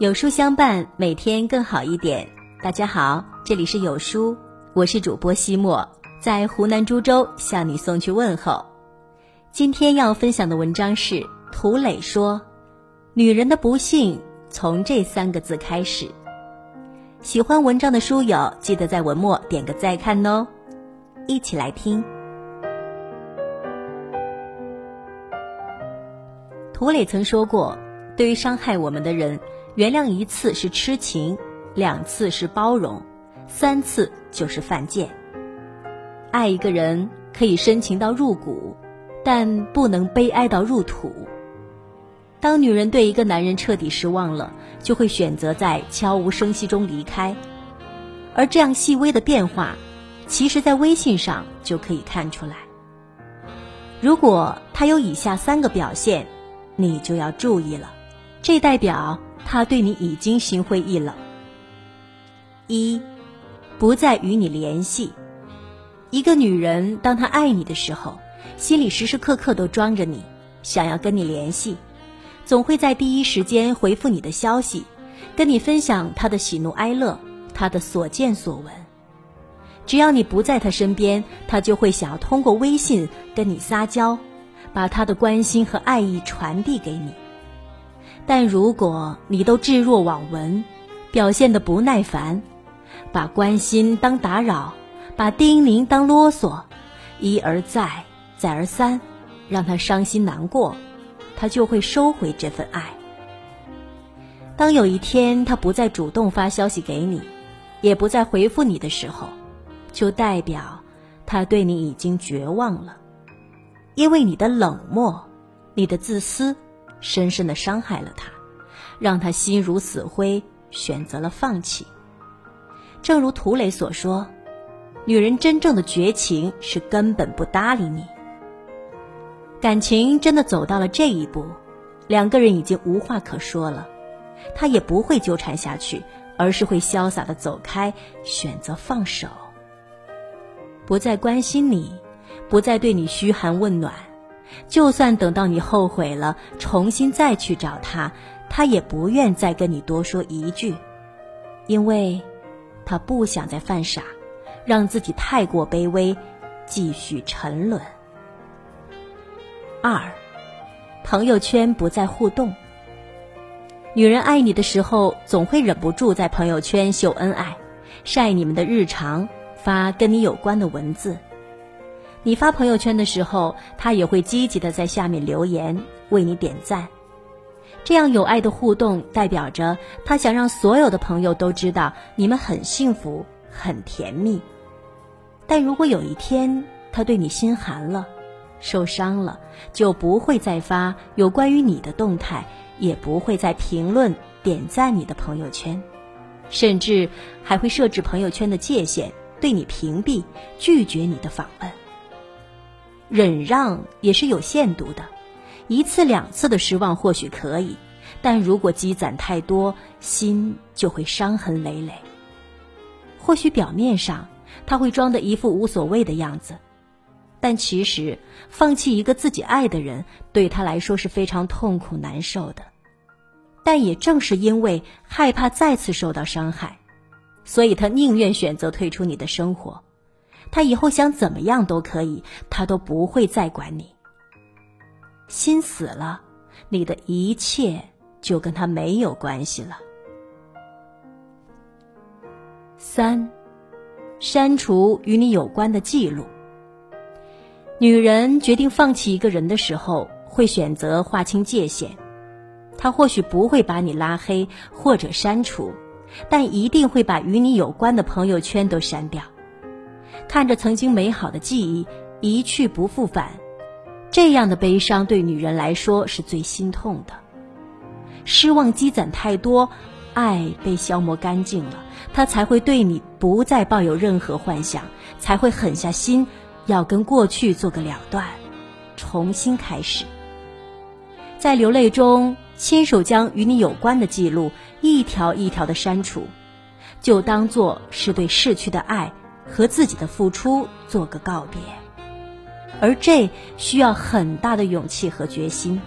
有书相伴，每天更好一点。大家好，这里是有书，我是主播西莫，在湖南株洲向你送去问候。今天要分享的文章是涂磊说：“女人的不幸从这三个字开始。”喜欢文章的书友，记得在文末点个再看哦。一起来听。涂磊曾说过：“对于伤害我们的人。”原谅一次是痴情，两次是包容，三次就是犯贱。爱一个人可以深情到入骨，但不能悲哀到入土。当女人对一个男人彻底失望了，就会选择在悄无声息中离开。而这样细微的变化，其实在微信上就可以看出来。如果他有以下三个表现，你就要注意了，这代表。他对你已经心灰意冷。一，不再与你联系。一个女人，当她爱你的时候，心里时时刻刻都装着你，想要跟你联系，总会在第一时间回复你的消息，跟你分享她的喜怒哀乐，她的所见所闻。只要你不在她身边，她就会想要通过微信跟你撒娇，把她的关心和爱意传递给你。但如果你都置若罔闻，表现的不耐烦，把关心当打扰，把叮咛当啰嗦，一而再，再而三，让他伤心难过，他就会收回这份爱。当有一天他不再主动发消息给你，也不再回复你的时候，就代表他对你已经绝望了，因为你的冷漠，你的自私。深深的伤害了他，让他心如死灰，选择了放弃。正如涂磊所说，女人真正的绝情是根本不搭理你。感情真的走到了这一步，两个人已经无话可说了，他也不会纠缠下去，而是会潇洒的走开，选择放手，不再关心你，不再对你嘘寒问暖。就算等到你后悔了，重新再去找他，他也不愿再跟你多说一句，因为，他不想再犯傻，让自己太过卑微，继续沉沦。二，朋友圈不再互动。女人爱你的时候，总会忍不住在朋友圈秀恩爱，晒你们的日常，发跟你有关的文字。你发朋友圈的时候，他也会积极的在下面留言，为你点赞。这样有爱的互动，代表着他想让所有的朋友都知道你们很幸福、很甜蜜。但如果有一天他对你心寒了、受伤了，就不会再发有关于你的动态，也不会再评论、点赞你的朋友圈，甚至还会设置朋友圈的界限，对你屏蔽、拒绝你的访问。忍让也是有限度的，一次两次的失望或许可以，但如果积攒太多，心就会伤痕累累。或许表面上他会装的一副无所谓的样子，但其实放弃一个自己爱的人，对他来说是非常痛苦难受的。但也正是因为害怕再次受到伤害，所以他宁愿选择退出你的生活。他以后想怎么样都可以，他都不会再管你。心死了，你的一切就跟他没有关系了。三，删除与你有关的记录。女人决定放弃一个人的时候，会选择划清界限。她或许不会把你拉黑或者删除，但一定会把与你有关的朋友圈都删掉。看着曾经美好的记忆一去不复返，这样的悲伤对女人来说是最心痛的。失望积攒太多，爱被消磨干净了，她才会对你不再抱有任何幻想，才会狠下心要跟过去做个了断，重新开始。在流泪中，亲手将与你有关的记录一条一条的删除，就当做是对逝去的爱。和自己的付出做个告别，而这需要很大的勇气和决心。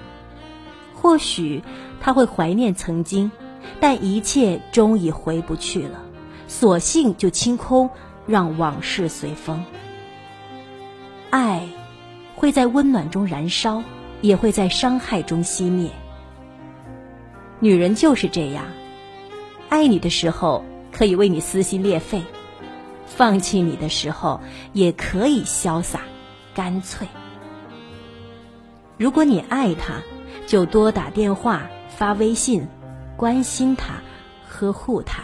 或许他会怀念曾经，但一切终已回不去了，索性就清空，让往事随风。爱，会在温暖中燃烧，也会在伤害中熄灭。女人就是这样，爱你的时候可以为你撕心裂肺，放弃你的时候也可以潇洒干脆。如果你爱他，就多打电话、发微信，关心他，呵护他，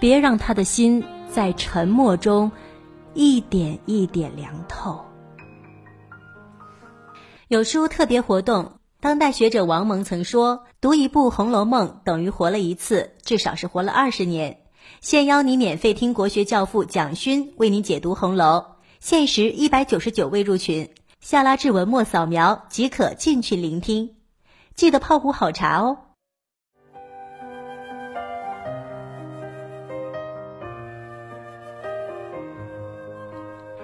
别让他的心在沉默中一点一点凉透。有书特别活动，当代学者王蒙曾说：“读一部《红楼梦》等于活了一次，至少是活了二十年。”现邀你免费听国学教父蒋勋为你解读红楼，限时一百九十九位入群。下拉至文末扫描即可进群聆听，记得泡壶好茶哦。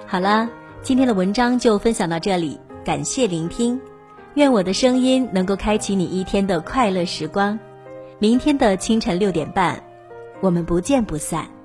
好了，今天的文章就分享到这里，感谢聆听，愿我的声音能够开启你一天的快乐时光。明天的清晨六点半，我们不见不散。